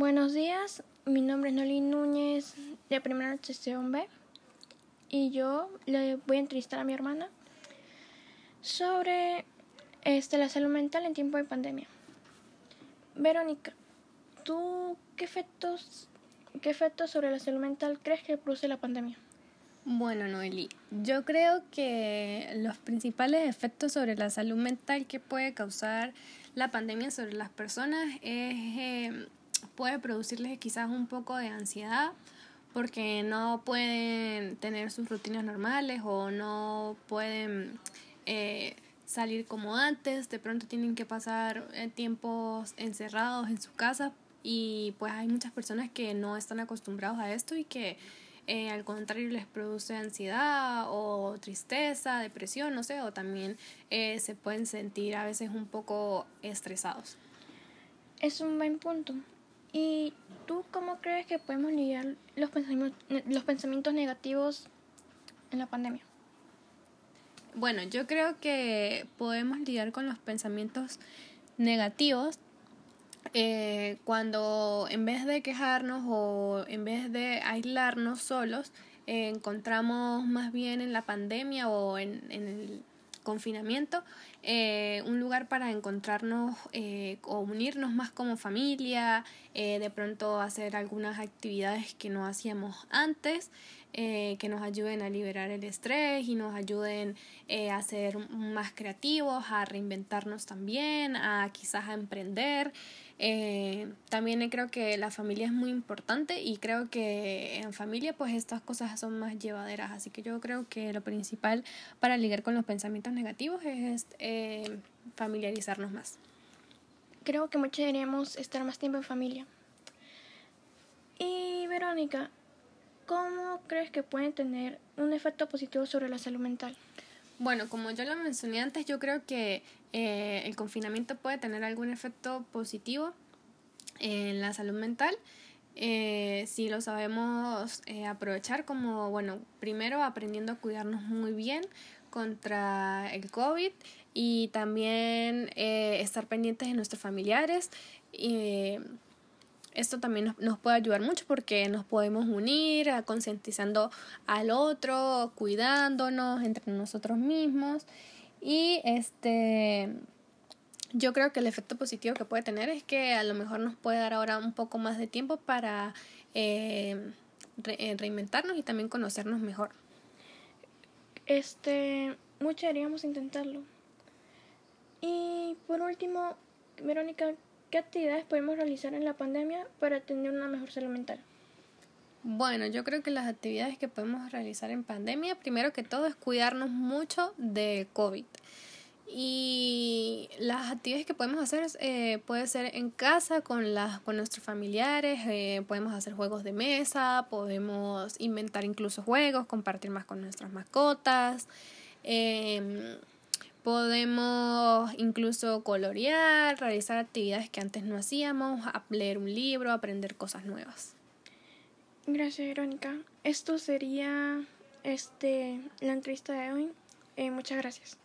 Buenos días, mi nombre es Noli Núñez de Primera Sesión B y yo le voy a entrevistar a mi hermana sobre este, la salud mental en tiempo de pandemia. Verónica, ¿tú qué efectos, qué efectos sobre la salud mental crees que produce la pandemia? Bueno, Noeli, yo creo que los principales efectos sobre la salud mental que puede causar la pandemia sobre las personas es... Eh, puede producirles quizás un poco de ansiedad porque no pueden tener sus rutinas normales o no pueden eh, salir como antes, de pronto tienen que pasar eh, tiempos encerrados en su casa y pues hay muchas personas que no están acostumbrados a esto y que eh, al contrario les produce ansiedad o tristeza, depresión, no sé, o también se pueden sentir a veces un poco estresados. Es un buen punto. ¿Y tú cómo crees que podemos lidiar los pensamientos, los pensamientos negativos en la pandemia? Bueno, yo creo que podemos lidiar con los pensamientos negativos eh, cuando en vez de quejarnos o en vez de aislarnos solos, eh, encontramos más bien en la pandemia o en, en el confinamiento, eh, un lugar para encontrarnos eh, o unirnos más como familia, eh, de pronto hacer algunas actividades que no hacíamos antes, que nos ayuden a liberar el estrés y nos ayuden a ser más creativos, a reinventarnos también, a quizás a emprender. Eh, también creo que la familia es muy importante y creo que en familia pues estas cosas son más llevaderas. Así que yo creo que lo principal para lidiar con los pensamientos negativos es eh, familiarizarnos más. Creo que muchos deberíamos estar más tiempo en familia. Y Verónica, ¿cómo crees que pueden tener un efecto positivo sobre la salud mental? Bueno, como yo lo mencioné antes, yo creo que eh, el confinamiento puede tener algún efecto positivo en la salud mental. Eh, si lo sabemos eh, aprovechar como, bueno, primero aprendiendo a cuidarnos muy bien contra el COVID y también estar pendientes de nuestros familiares. Esto también nos, puede ayudar mucho porque nos podemos unir concientizando al otro, cuidándonos entre nosotros mismos y este yo creo que el efecto positivo que puede tener es que a lo mejor nos puede dar ahora un poco más de tiempo para eh, eh, reinventarnos y también conocernos mejor. Este, mucho deberíamos intentarlo. Y por último, Verónica, ¿qué actividades podemos realizar en la pandemia para tener una mejor salud mental? Bueno, yo creo que las actividades que podemos realizar en pandemia, primero que todo, es cuidarnos mucho de COVID. Y las actividades que podemos hacer eh, puede ser en casa con, las, con nuestros familiares, eh, podemos hacer juegos de mesa, podemos inventar incluso juegos, compartir más con nuestras mascotas, em, podemos incluso colorear, realizar actividades que antes no hacíamos, leer un libro, aprender cosas nuevas. Gracias, Verónica. Esto sería este la entrevista de hoy. Eh, muchas gracias.